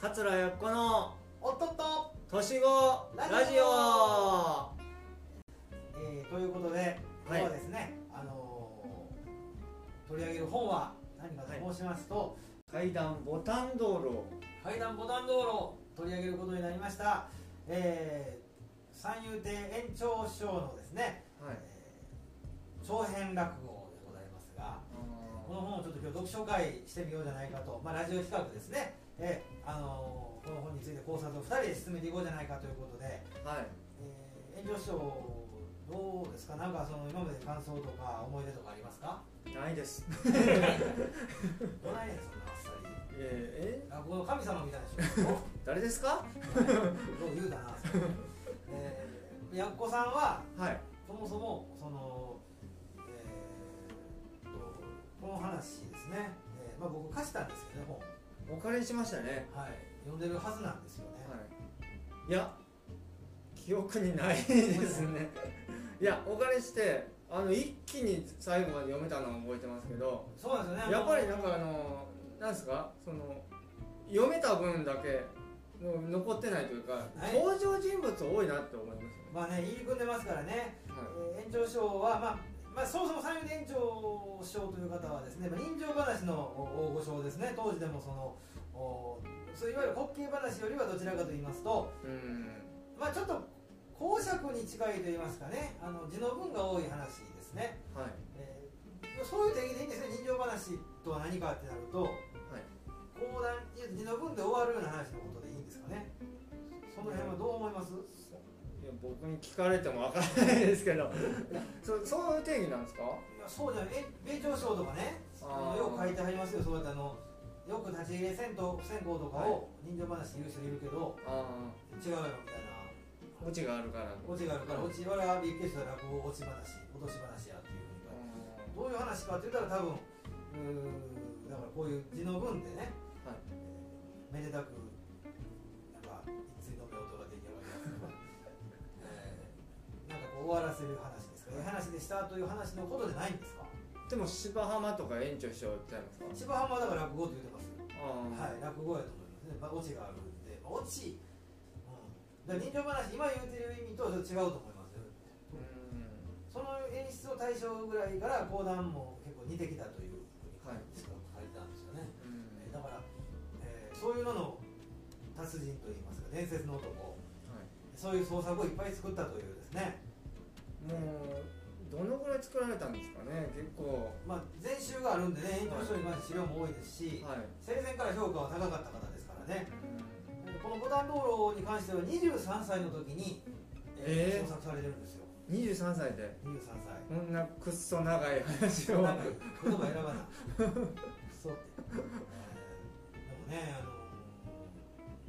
桂やっこのおっとっと、年子ラジオ。えー、ということで今日はですね、あのー取り上げる本は何かと申しますと、階段ボタン道路。階段ボタン道路を取り上げることになりました、えー、三遊亭延長師匠のですね、はい。えー長編落語でございますがこの本をちょっと今日読書会してみようじゃないかと、まあ、ラジオ企画ですね、えーあのーこの本について考察を2人で進めていこうじゃないかということで、はい。えー、炎上師匠どうですか？なんかその今まで感想とか思い出とかありますか？ないです。どないねんそんなあっさり。ええ？落語の神様みたいでしょ？誰ですか？どう言うだな。えー、やっこさんははい。そもそもそのえー、とこの話ですね、えーまあ、僕貸したんですけどね本お借りしましたね。はい。読んでるはずなんですよね、はい。いや記憶にないですね。い。やお借りしてあの一気に最後まで読めたのは覚えてますけどそうなんですよね。やっぱりなんかあのなんですか？その読めた分だけの残ってないというか、はい。登場人物多いなって思いますね、まあね入り組んでますからね。はえー延長師匠は、まあまあ、そもそも三遊亭延長師匠という方はですね、まあ、人情話のお大御所ですね当時でもそのおそういわゆる滑稽話よりはどちらかと言いますと、い、うん。まあ、ちょっと講釈に近いと言いますかねあの字の文が多い話ですね、はい。えーそういう定義でいいんですね人情話とは何かってなるとはい。講談字の文で終わるような話のことでいいんですかね。その辺はどう思います？いや僕に聞かれてもわからないですけど。そそういう定義なんですか？いやそうじゃえ米朝賞とかね。よく書いてはりますよ。そうやってあのよく立ち入れ銭湯線香とかを人情話言う人いるけど、あ違うよみたいな。あオチがあるから。オチがあるからオチはびっくりした落語落ち話落とし話やっていうふうに。どういう話かって言ったら多分うーだからこういう字の文でね、はい。えーめでたく終わらせる話ですか？ええ話でしたという話のことでないんですか？でも芝浜とか延長しようって言ってますか？芝浜はだから落語って言ってますああ。はい、落語やと思いますね、まあ、オチがあるんで、オチ、うん、だ人情話、今言うてる意味とは違うと思いますその演出を対象ぐらいから講談も結構似てきたというふうに書いたんですよね、うん。えーだから、えーそういうのの達人といいますか、伝説の男、はそういう創作をいっぱい作ったというですね、い、もうどのぐらい作られたんですかね結構。まあ、前週があるんでね、炎上書に関して資料も多いですし、はい、生前から評価は高かった方ですからね。うん。このボタン道路に関しては23歳の時に、えー創作されてるんですよ。23歳で？23歳。こんなくっそ長い話を。言葉選ばない。そうって、えーでもねあのー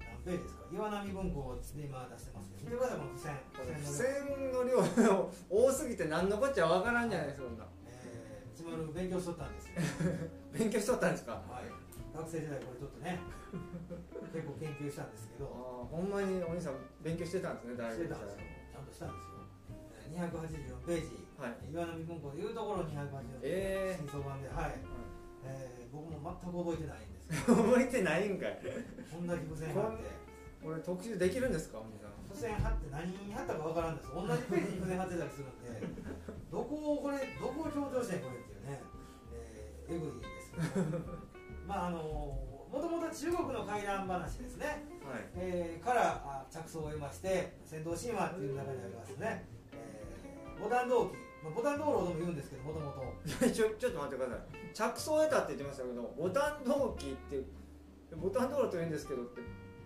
何ページですか？岩波文庫で今出してますけど見てくださいこの付箋付付箋の量多すぎて何のこっちゃわからんじゃないそんな。えー、一丸勉強しとったんですよ。勉強しとったんですか？はい。学生時代これちょっとね 結構研究したんですけああどほんまにお兄さん勉強してたんですね大学してたんですよ。ちゃんとしたんですよ。えー284ページ、はい。岩波文庫でいうところ284ページ、えー。新装版ではい、えー、僕も全く覚えてないんですけ 覚えてないんかい。どこんだけ付箋貼ってこれ特集できるんですかお兄さん？付箋貼って何に貼ったかわからんです。同じページに付箋貼ってたりするんで どこをこれどこを強調してんこれっていうね、えー、えぐいですけど。まああのもともと中国の怪談話ですね、はい。えーからあ着想を得まして仙道神話っていう中にありますね、えー、ボタン道記、まあ、ボタン道路とも言うんですけどもともと。ちょちょっと待ってください。着想を得たって言ってましたけどボタン同期ってボタン道路と言うんですけどって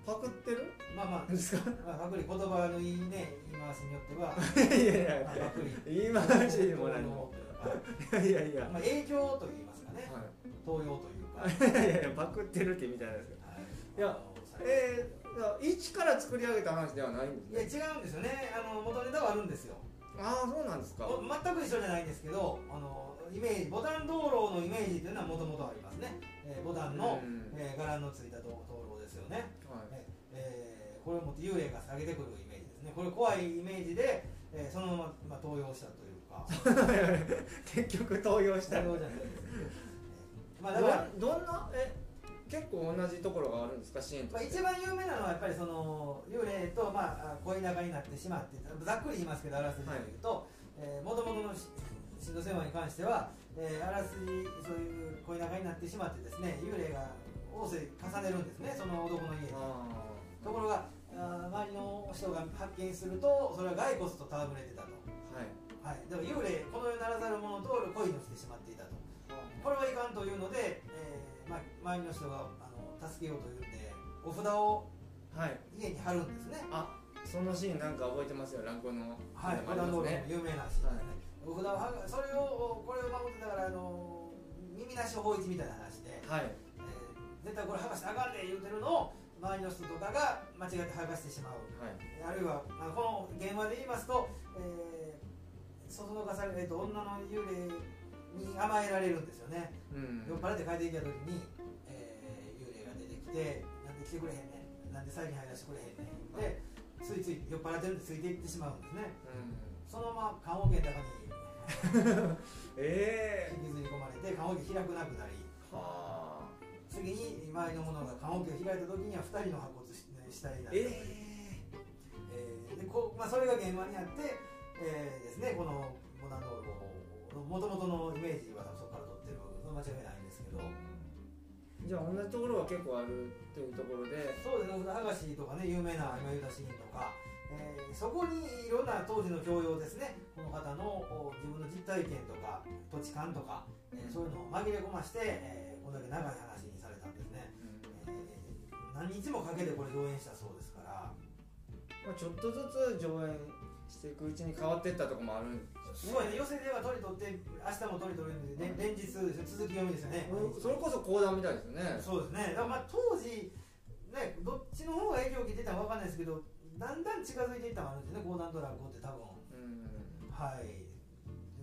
パクってる？まあまあ。んですか？まあ、パクリ言葉のいいね言い回しによっては。いやいやまあパクリ。言い回しにも何もはいいやいやいや。まあ、影響と言いますかね、は東洋というか、いいやいやパクってるってみたいですけどはい。いやえー、一から作り上げた話ではないんですね。いや違うんですよね。あの元ネタはあるんですよ。ああそうなんですか。お全く一緒じゃないんですけどあのイメージボタン道路のイメージというのはもともとありますね、えーボタンの、うん。えー柄のついた道道ね、はい。ええーこれを持って幽霊が下げてくるイメージですね。これ怖いイメージで、えーそのまま、まあ、登用したというか。結局登用した。登用じゃないです、えーまあだからどどんな？え結構同じところがあるんですか？シーンとまあ、一番有名なのはやっぱりその幽霊と、まあ、恋仲になってしまってざっくり言いますけどあらすじを言うともともとのし新藤千話に関しては、えーあらすじそういう恋仲になってしまってですね幽霊が大勢重ねるんですねその男の家ところが周りの人が発見するとそれは骸骨と戯れてたと、あはい。はい、だから幽霊この世ならざる者と恋に落ちてしまっていたと。これはいかんというので、えーまあ、周りの人があの助けようというんでお札をはい。家に貼るんですね。あそのシーンなんか覚えてますよ。ランコの。はい、のね。有名なシーンですね、お札をそれをこれを守ってたからあの耳なし法一みたいな話で、はい。えー絶対これ剥がしてあかんで言うてるのを周りの人とかが間違って剥がしてしまう。はい。あるいはあのこの現場で言いますと、えー、そそのかされる、えーと女の幽霊に甘えられるんですよね、うん。酔っ払って帰ってきた時に、えー幽霊が出てきて「なんで来てくれへんねん。なんで最近入らせてくれへんねん」でついつい酔っ払ってるんでついていってしまうんですね。うん。そのまま棺桶の中に ええ引きずり込まれて棺桶開くなくなり。はあ次に周りの者が棺桶を開いた時には2人の白骨死死体になったという、ええーでこうまあ、それが現場にあって、えーですね、このモダン道もともとのイメージはそこから取ってる間違いないんですけど。じゃあ同じところは結構あるっていうところで。そうですね剥がしとかね有名な今言ったシーンとか、えーそこにいろんな当時の教養ですね。この方のお自分の実体験とか土地勘とか、えーそういうのを紛れ込まして、えーこれだけ長い話何日もかけてこれ上演したそうですから。まあ、ちょっとずつ上演していくうちに変わっていったところもあるんですすごいね。寄せでは取り取って明日も取り取るんで、ね、連日続き読みですよね、それこそ講談みたいですよね。そうですね。だからまあ当時ねどっちの方が影響を受けてたかわかんないですけどだんだん近づいていったのもあるんですね。講談と落語って多分うん。はい。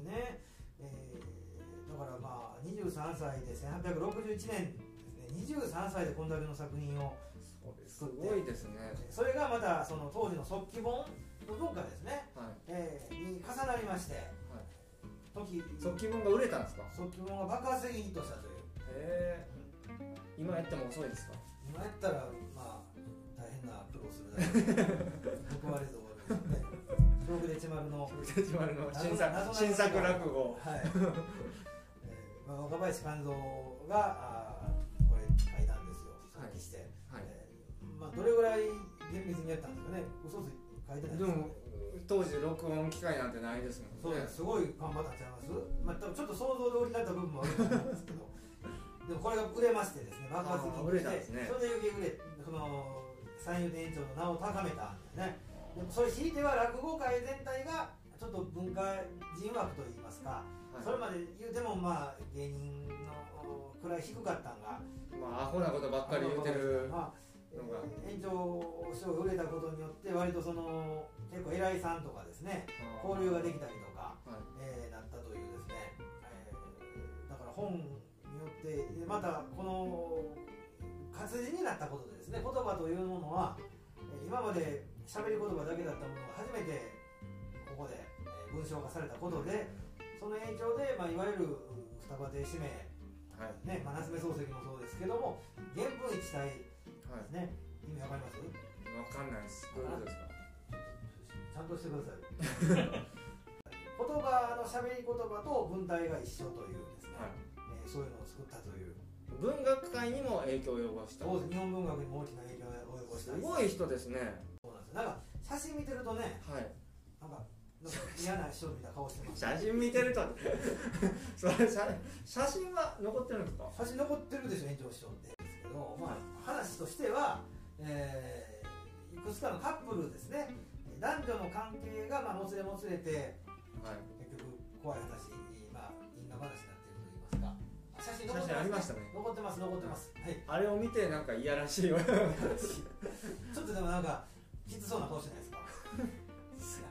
でね、えーだからまあ23歳で1861年23歳でこんだけの作品をす。すごいですね。それがまたその当時の速記本の文化ですね、はい。えーに重なりまして、時速記本が売れたんですか？速記本が爆発的にヒットしたという。へえ今やっても遅いですか？今やったらまあ大変な苦労するだけで 報われず終わるんですよね。東北でちまるの新謎作新作落語。はい、えーまあ、若林勘三があ書いたんですよ。はい作記して、はい。えーまあ、どれぐらい厳密にやったんですかね。嘘つい書いてないでも当時録音機械なんてないですもんね。そうですすごい頑張ったんちゃいます、まあ、多分ちょっと想像で降り立った部分もあると思うんですけど。でもこれが売れましてですね爆発的に売れたんですね。それで余計売れその三遊亭園長の名を高めたんですね。でもそれひいては落語界全体がちょっと文化人枠といいますか、はい。それまで言うてもまあ芸人の位低かったんがまあアホなことばっかり言ってるまあ園長師匠が売れたことによって割とその結構偉いさんとかですね交流ができたりとかはい。えーなったというですね、えーだから本によってでまたこの活字になったことでですね言葉というものはえー今まで喋り言葉だけだったものが初めてここでえー文章化されたことでその影響で、まあ、いわゆるうん双葉亭指名、はい。ねまあ、夏目漱石もそうですけども原文一体ではすね意味わかります？いわかんないです。どういうことですか？ちゃんとしてください。言葉の喋り言葉と文体が一緒というですね、はい。えーそういうのを作ったという。文学界にも影響を及ぼした。そうです。日本文学にも大きな影響を及ぼした。すごい人ですね。そうなんです。なんか写真見てるとねはい。なんか嫌な人みたいな顔してます。写真見てると。それ写写真は残ってるんですか？写真残ってるでしょ延長師匠って。ですけど、まあ、話としては、えーいくつかのカップルですね。男女の関係が、まあ、もつれもつれてはい。結局怖い話、まあ、因果話になっていると言いますか。写真残ってまますしたね。残ってます残ってます、はい。あれを見てなんかいやらしい ちょっとでもなんかきつそうな顔してないです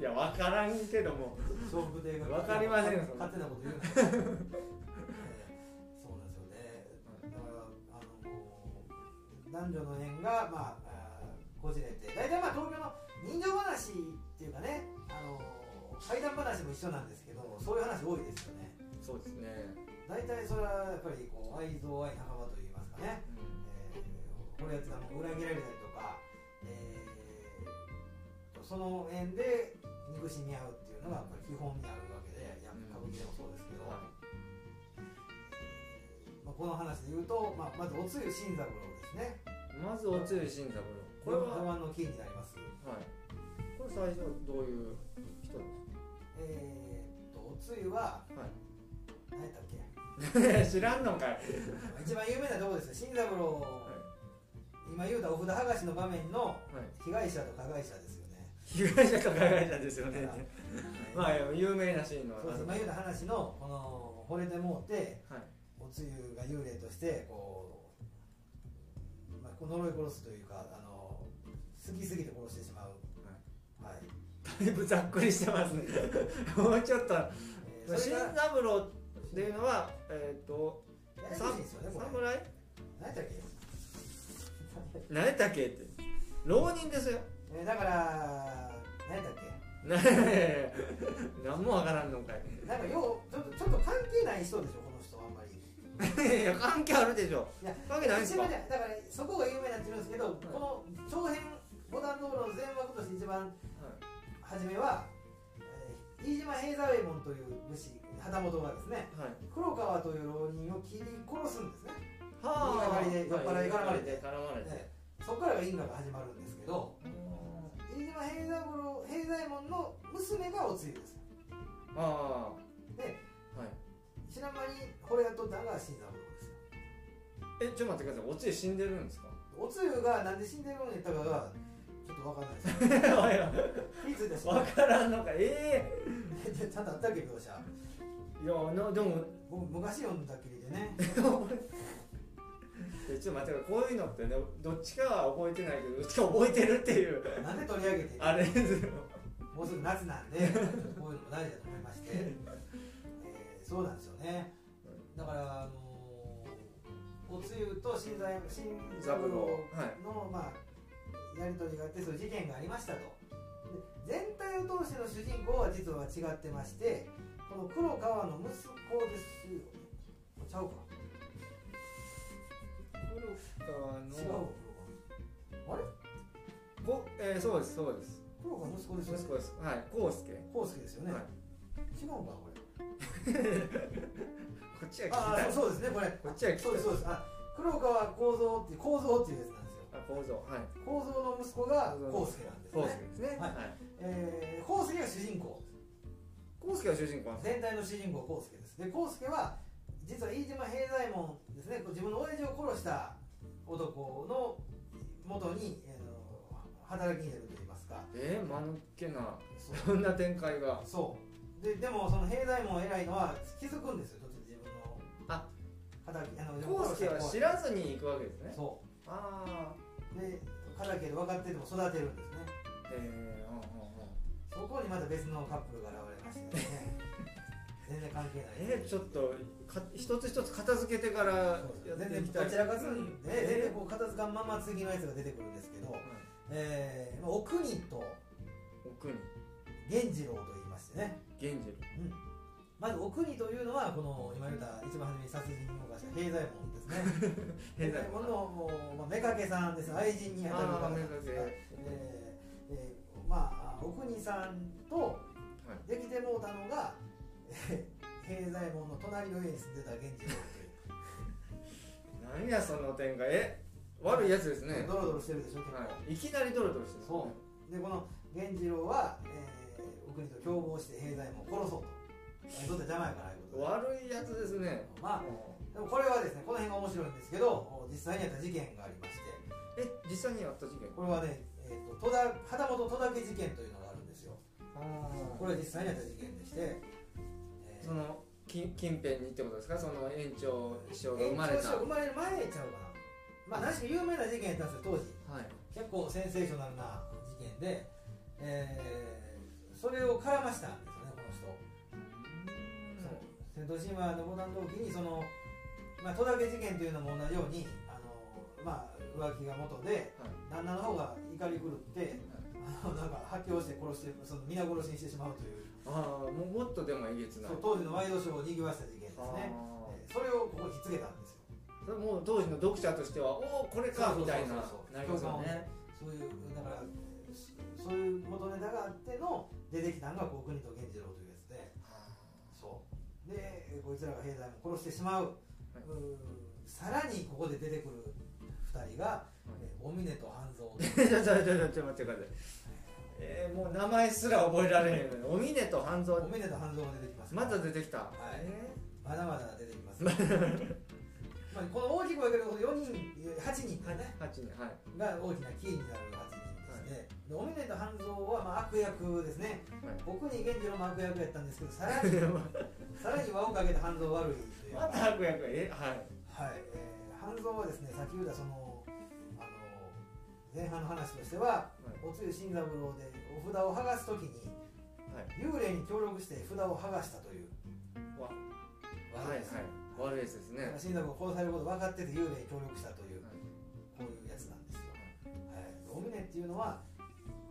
かや分からんけども。勝負亭がわかりません勝手なこと言うな。えーそうなんですよね。だからあの男女の縁がまあこじれて。大体まあ東京の人情話っていうかねあの怪談話も一緒なんですけどそういう話多いですよね。そうですね、大体それはやっぱりこう愛憎愛仲間といいますかね、えーこれやってたの裏切られたりとか、えーその辺で憎しみ合うっていうのがやっぱり基本にあるわけでや歌舞伎でもそうですけど、はまあ、この話で言うと、まあ、まずおつゆ新三郎ですね。い、まずおつゆ新三郎。これは、ドラマのキーになります。はい、これ最初どういう人でえーっとおつゆはすか、はい。何やったっけ？知らんのかい、一番有名なとこですよ新三郎、今言うたお札剥がしの場面のはい、被害者と加害者ですよ。ね被害者か加害者ですよね。まあ有名なシーンのそうです今言うた話のこの惚れてもうてはい。おつゆが幽霊としてこう、まあ、呪い殺すというかあの好きすぎて殺してしまう。はい、だいぶざっくりしてますね。もうちょっと。新えーそれが三郎っていうのはえっ、とややこしいですよねこれ。侍？何やったっけ？何やったっけって。浪人ですよえーだから何やったっけ？な 何もわからんのかい。なんかようちょっとちょっと関係ない人でしょこの人あんまり。いや関係あるでしょ。いや関係ないんですか？だからそこが有名になってるんですけど、この長編五段道路の全枠として一番初めは、えー飯島平左衛門という武士旗本がですねはい。黒川という浪人を切り殺すんですね。は言い酔っ払い絡まれて絡まれてでそこからが因果が始まるんですけど飯島平左衛門平左衛門の娘がおつゆです。あであはい。白間に惚れやっとったのが新三郎です。よえちょっと待ってください。おつゆ死んでるんですか？おつゆがなんで死んでるのに言ったかがちょっとわかんないです。気づい。たしわからんのか。えちゃんとあったっけ描写。えいやなでも。僕昔読んだっきりでね。え ちょっと待ってこういうのってねどっちかは覚えてないけどどっちか覚えてるっていう。なんで取り上げてあれですよもうすぐ夏なんでこういうのも大事だと思いまして、えーそうなんですよね。だからあのーおつゆと新左新三郎の、まあ、やり取りがあってそういう事件がありましたと。で全体を通しての主人公は実は違ってましてこの黒川の息子ですよ。ちゃうかそうですそうです。黒川息子ですよね？息子です。はい。康介。康介ですよね、はい。違うか これ。こっちは聞ああそうですねこれ。こっちはそうですそうです。あ黒川幸三って構造っていうやつなんですよ。あ構造はい。構造の息子が康介なんです康ね介ですね。はい。はい。えー、康介が主人公。康介は主人公全体の主人公康介です。で康介は実は飯島平左衛門ですね。自分の親父を殺した男のもとに、働きに出るといいますか。えー、間抜けな。そんな展開が。そう。ででもその平左衛門偉いのは気づくんですよ途中で自分の。あ。働きあの康介は知らずに行くわけですね。そああうで敵で分かってても育てるんですね。えー、うんうんうん。そこにまた別のカップルが現れましてね。全然関係ない。えー、ちょっとか一つ一つ片付けてからやっていきたい。全然どちらかすえー全然こう片付かんまま次のやつが出てくるんですけど、はいえーまあ、お国と。奥に。源次郎と言いましてね、源次うん、まずお国というのはこの今言った一番初めに殺人を犯した平左衛門ですね。平左衛門のもう、まあ、妾さんです。愛人に当たる方ですがえーえーまあお国さんとできてもうたのが、え ー平左衛門の隣の家に住んでた源次郎という。何やその展開。え悪いやつですね、ドロドロしてるでしょはい、いきなりドロドロしてる。そう。でこの源次郎は、えー、お国と共謀して平左衛門を殺そうと。えーどうって邪魔やからいうことで。悪いやつですね。まあでもこれはですねこの辺が面白いんですけど実際にあった事件がありまして。え実際にあった事件？これはね、えー、と戸田旗本戸田家事件というのがあるんですよ。あこれは実際にあった事件でして、えー。その近近辺にってことですか？その園長師匠が生まれ延長師た匠生まれる前ちゃうかなまあ何しか有名な事件やったんですよ当時。はい。結構センセーショナルな事件で、えーそれを絡ましたんですよねこの人。そう。戦闘神話の五段同期にその、まあ、戸田家事件というのも同じようにあの、まあ、浮気が元ではい。旦那の方が怒り狂ってあのなんか発狂して殺してその皆殺しにしてしまうという。ああももっとでもえげつない。当時のワイドショーを賑わした事件ですね、それをここにつけたんですそれもう当時の読者としてはおおこれかみたいなそうそうそう。そうなりますよね。そういうだからそそういう元ネタがあっての出てきたのがこう国と源次郎というやつで。そう。でこいつらが兵隊も殺してしまう,、うーさらにここで出てくる2人が、えーお峰と半蔵。ちょちょちょちょちょ待ってください。えー、もう名前すら覚えられへんお峰と半蔵。お峰と半蔵が出てきますまだ出てきた、はい。えまだまだ出てきます、まあ、この大きく分けると4人8人ーだね8人はい。が大きなキーになる8人でして、でお峰と半蔵はまあ悪役ですね。はい。僕に源次郎も悪役やったんですけどさらに さらに輪をかけて半蔵悪いという。また悪役え？はい。はい、えー、半蔵はですねさっき言ったそのあの前半の話としては、おつゆ新三郎でお札を剥がすときに、はい。幽霊に協力して札を剥がしたという。わ。悪いです、はいはい悪いですね。新三郎が殺されること分かってて幽霊に協力したという、はい。こういうやつなんですよ、はい、お峰っていうのは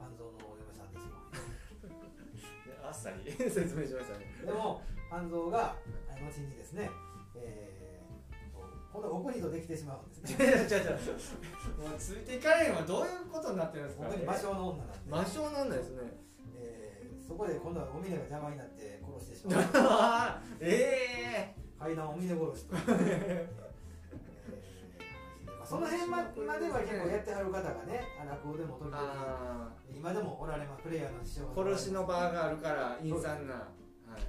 半蔵のお嫁さんですよ。であっさり 説明しましたね。でも半蔵があ後にですね、えー、こう今度はお国とできてしまうんですね。いやちょちょもう。ついていかれんはどういうことになってるんですか？お国魔性の女なんで、魔性なんですね。えーそこで今度はお峰が邪魔になって殺してしまう。あー。え階段お峰殺しと。いう、えーまあその辺ままでは結構やってはる方がねあ落語でも時ー、々あ今でもおられますプレイヤーの師匠ー殺しの場があるから陰惨な。はい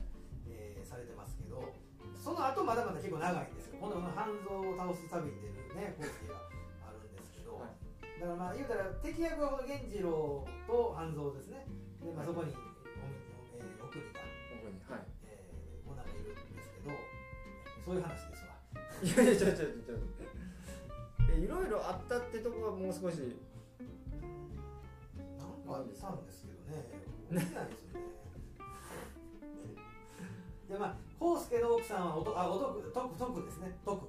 えーされてますけどその後まだまだ結構長いんですよ。今度の半蔵を倒す旅に出るねコースがあるんですけど、はい。だからまあ言うたら敵役はこの源次郎と半蔵ですね。で、まあ、そこにおみ、そういう話ですわ。いやいやちょちょちょちょえいろいろあったってとこはもう少し。なんかあったんですけどね。覚えてないですよね。でまあ康介の奥さんはおとあおとく徳徳ですね。徳。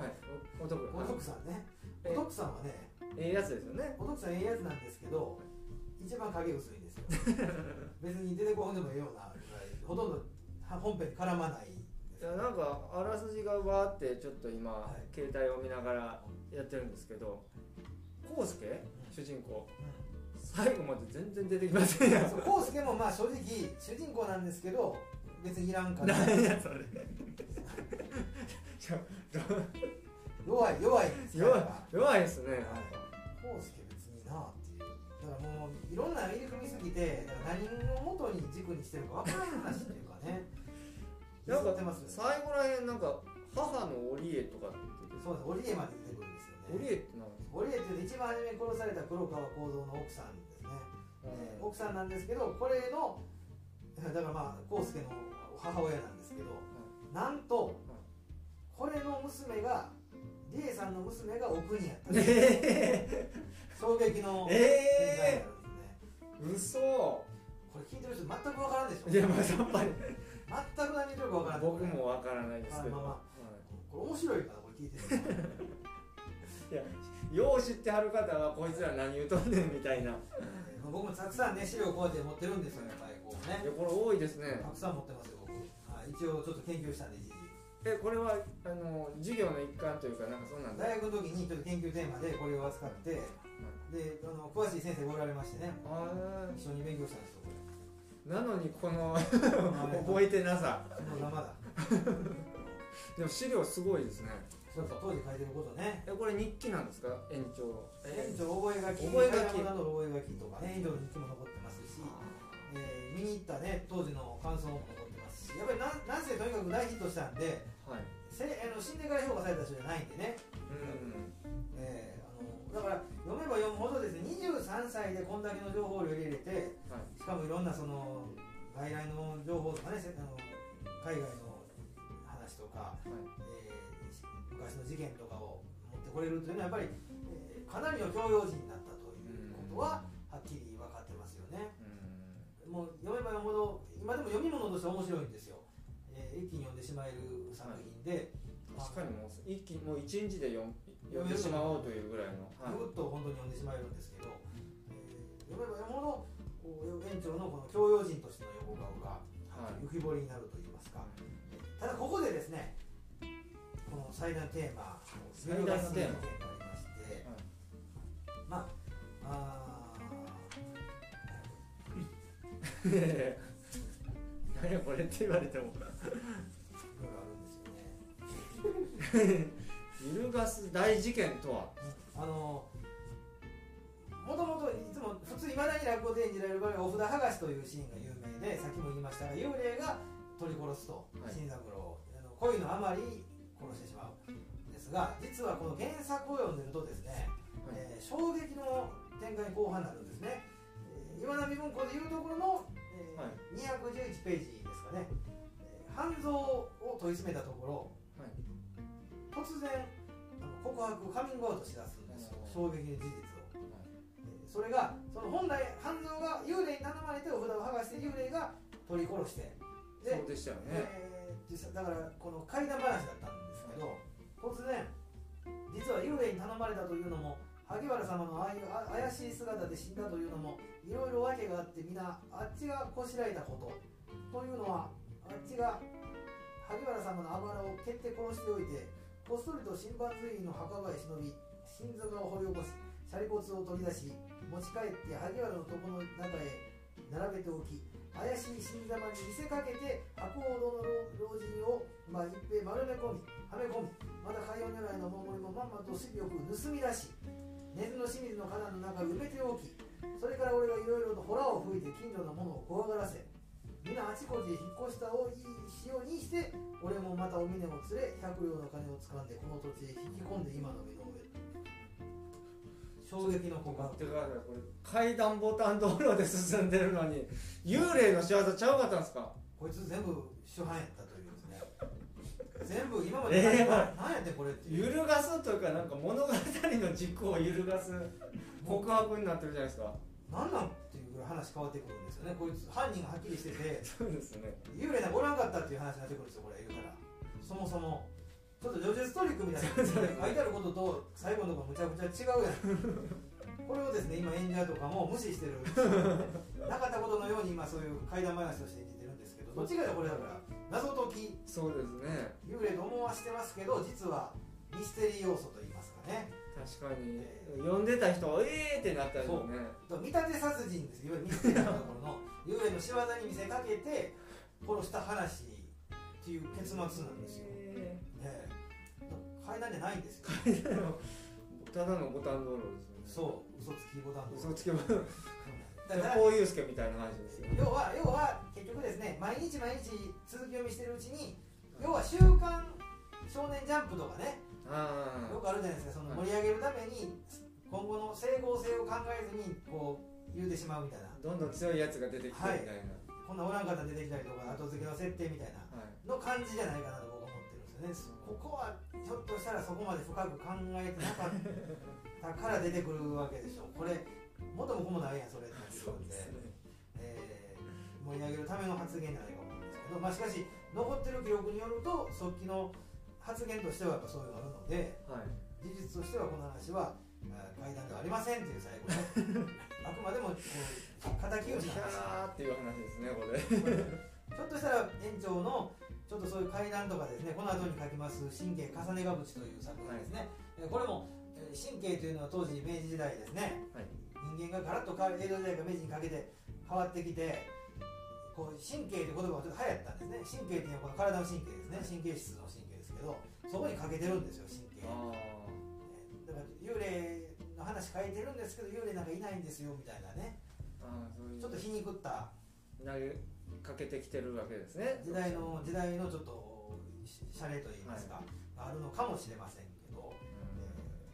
はい。おお得お徳さんね。おえ徳さんはねええやつですよね。お徳さんええやつなんですけど一番影薄いんですよ。別に出てこんでもええようなぐらいほとんどは本編に絡まないんですいやなんかあらすじがわーってちょっと今、はい。携帯を見ながらやってるんですけど康介？主人公。最後まで全然出てきませんやん。康介もまあ正直主人公なんですけど別にいらんから。何やそれ。弱い弱い弱い弱いですね、はい。康介別になっていう。だからもういろんな入り組みすぎて何を元に軸にしてるか分からん話っていうかねなんか譲ってますよね最後らへんなんか母の織江とかってそうです。織江まで出てくるんですよね。織江ってなんです織江っていうと一番初めに殺された黒川幸三の奥さんですね、えーか、奥さんなんですけどこれのだからまあ康介の母親なんですけど、なんとこれの娘が理恵さんの娘が奥にやった。え衝撃のー、展開えなんですね。ー、嘘。これ聞いてる人全く分からんでしょ。いやまあさっぱり。全く何言ってるからん僕もわからないですけど、まあまあはこれ面白いからこれ聞いてる。い、いやよう知ってはる方はこいつら何言うとんねんみたいな。え ー僕もたくさんね資料こうやって持ってるんですよやっぱりこうね。いやこれ多いですね。たくさん持ってますよ僕、はい、一応ちょっと研究したんで一時えこれはあの授業の一環というかなんかそうなんだ大学の時にちょっと研究テーマでこれを扱ってであの詳しい先生がおられましてね。あ一緒に勉強したんですよこれ。ーなのにこの覚えてなさ。そのままだ。でも資料すごいですね。そうそう当時書いてることね。えこれ日記なんですか？延長。園長覚書。き覚書。きなどの覚書きとかね園長の日記も残ってますし、えー見に行ったね当時の感想も残ってますし。やっぱりなんなんせとにかく大ヒットしたんではい。せあの死んでから評価された人じゃないんでね、うんだから読めば読むほどですね23歳でこんだけの情報量入れれてはい。しかもいろんなその外来の情報とかねせあの海外の話とか、はい。えー昔の事件とかを持ってこれるというのはやっぱり、えーかなりの教養人になったということははっきり分かってますよね。うん。もう読めば読むほど今でも読み物として面白いんですよ、えー一気に読んでしまえる作品で、確かにもう一気にもう一日で読ん読んでしまおうというぐらいの、はい。ぐっと本当に読んでしまえるんですけど、えー読めば読むほどこう園長のこの教養人としての横顔がはい。浮き彫りになるといいますか。ただここでですねこの最大のテーマ最大のテーマ。がありまして、まああ 何やこれって言われても。ーいろいろあるんですよね 揺るがす大事件とは？あのもともといつも普通いまだに落語で演じられる場合はお札剥がしというシーンが有名でさっきも言いましたが幽霊が取り殺すと、はい。新三郎をあの恋のあまり殺してしまう。んですが実はこの原作を読んでるとですね、えー衝撃の展開に後半になるんですね、えー岩波文庫でいうところの、えーはい。211ページですかね、えー半蔵を問い詰めたところはい。突然告白カミングアウトしだすんですよ。衝撃の事実を、えーそれがその本来半蔵が幽霊に頼まれてお札を剥がして幽霊が取り殺してでそうでしたよね。えーだからこの怪談話だったんですけど突然実は幽霊に頼まれたというのも萩原様のああいうあ怪しい姿で死んだというのもいろいろ訳があって皆あっちがこしらえたことというのはあっちが萩原様のあばらを蹴って殺しておいてこっそりと新番随の墓場へ忍び心臓を掘り起こしシャリ骨を取り出し持ち帰って萩原の床の中へ並べておき怪しい新様に見せかけて白鸚堂の老人を、まあ、一平丸め込みはめ込みまた海洋如来のお守りもまんまと尻よく盗み出し根津の清水の花の中に埋めておきそれから俺がいろいろとホラを吹いて近所の者を怖がらせ皆あちこちへ引っ越したをいいしようにして俺もまたお峰を連れ百両の金を掴んでこの土地へ引き込んで今の身の上。衝撃の告白待ってくださいこれ階段ボタン道路で進んでるのに幽霊の仕業ちゃうかったんですか？こいつ全部主犯やったというですね。全部今までえー。何やってんこれって揺るがすというかなんか物語の軸を揺るがす告白になってるじゃないですか。何なん？話変わってくるんですよね。こいつ犯人がはっきりしてて そうですね。幽霊なんかおらんかったっていう話になってくるんですよこれ言うたら。そもそも。ちょっと叙述トリックみたいな。書いてあることと最後のとこむちゃくちゃ違うやん。これをですね今演者とかも無視してる。なかったことのように今そういう怪談話として演じてるんですけどどっちかがこれだから謎解き。そうですね。幽霊と思わしてますけど実はミステリー要素といいますかね確かに。読んでた人はええーってなったよね。と見立て殺人ですいわゆるミステリーの。ところの の仕業に見せかけて殺した話っていう結末なんですよ、えええ。階段じゃないんですよ。ーただのボタン道路ですよね。そう。嘘つきボタンと嘘つけばだからこういうすけみたいな話ですよ要は要は結局ですね毎日毎日続き読みしてるうちに要は「週刊少年ジャンプ」とかねあよくあるじゃないですかその盛り上げるために今後の整合性を考えずにこう言うてしまうみたいな。あどんどん強いやつが出てきてみたいな、こんなおらんかったら出てきたりとか後付けの設定みたいなはい。の感じじゃないかなと僕は思ってるんですよね。ここはひょっとしたらそこまで深く考えてなかったから出てくるわけでしょこれ元も子もないやんそれってなってくるんでえー盛り上げるための発言じゃないかと思うんですけど、まあ、しかし残ってる記録によると速記の発言としてはやっぱそういうのがあるのではい。事実としてはこの話はあー怪談ではありませんっていう最後ね。あくまでもこう敵討ちキなんですャーっていう話ですねこれ。ひょっとしたら園長のちょっとそういう階段とかですねこの後に書きます「神経重ねが淵」という作品ですね、えーこれも、えー神経というのは当時明治時代ですね、はい。人間がガラッと変わり江戸時代から明治にかけて変わってきてこう神経という言葉がちょっと流行ったんですね。神経っていうのはこの体の神経ですね。神経質の神経どそこにかけてるんですよ神経。あだから幽霊の話書いてるんですけど幽霊なんかいないんですよみたいなね。ちょっと皮肉った。投げかけてきてるわけですね。時代の時代のちょっとしシャレといいますか、あるのかもしれませんけど、うん。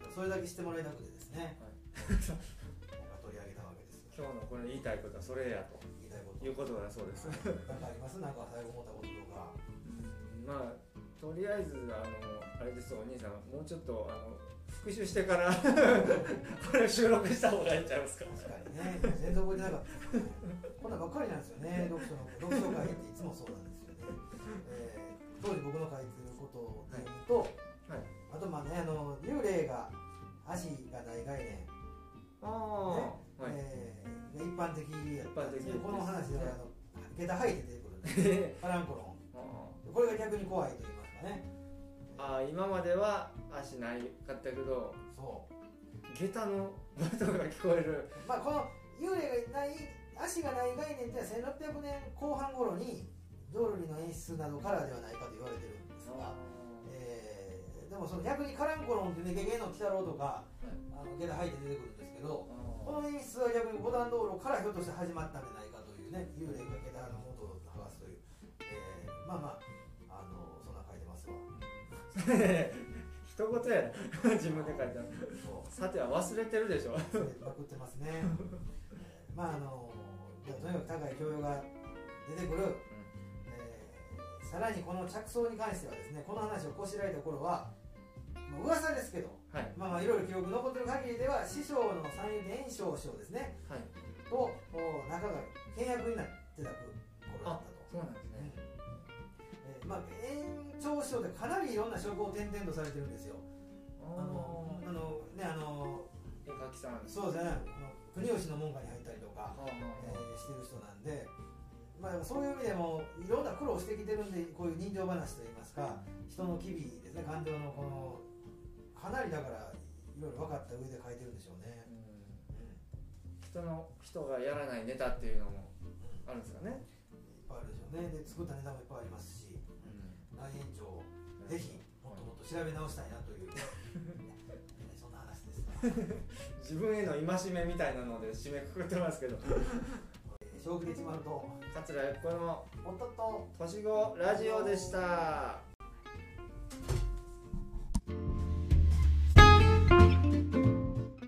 えーそれだけしてもらいたくてですね、はい。取り上げたわけです。今日のこれ言いたいことはそれやと。言いたいこと。いうことだそうです。なんかあります。なんか最後思ったこととか。うん。まあとりあえずあのあれですお兄さんもうちょっとあの復習してから これ収録した方がいいんちゃいますか？確かにね全然覚えてなかった。こんなんばっかりなんですよね。読書の読書会っていつもそうなんですよね、えー当時僕の書いてることを読むと、はい。あとまあねあの幽霊が足がない概念ああはい。えーが一般的やったんですけこの話ではあの下駄履いて出てくるんですパランコロン。あこれが逆に怖いと言いますかね、えあ今までは足ないかったけどそう。下駄の音が聞こえる。まあこの幽霊がない足がない概念っていうのは1600年後半頃にドールリの演出などからではないかと言われてるんですが、えーでもその逆にカランコロンってねゲゲの鬼太郎とか、あのゲダ吐いて出てくるんですけどこの演出は逆に五段道路からひょっとして始まったんじゃないかというね幽霊がゲダの元を剥がすという、えーまあまああ 一言やね 自分で書いたさては忘れてるでしょ。それまくってますね。え ーまああのとにかく高い教養が出てくる、えーさらにこの着想に関してはですねこの話をこしらえた頃は、まあ、噂ですけどはい。まあまあいろいろ記録残ってる限りでは師匠の三遊伝承師匠ですね。はい。とお仲が倹約になってた頃だったと。そうなんですうん。ねえーまあ、延長師匠でかなりいろんな職を転々とされてるんですよ。あのあのねあの絵描きさん。そうですね。国吉の門下に入ったりとか、えーしてる人なんで、まあ、そういう意味でもいろんな苦労してきてるんでこういう人情話といいますか人の機微ですね。感情のこのかなりだからいろいろ分かった上で書いてるんでしょうね。うん。うん人の人がやらないネタっていうのもうんあるんですかね、いっぱいあるでしょうね。で作ったネタもいっぱいありますし内園長ぜひもっともっと調べ直したいなという。え ーそんな話です。が、自分への戒めみたいなので締めくくってますけど。えー、将棋でちまると桂由紀子のおっとっと年子ラジオでした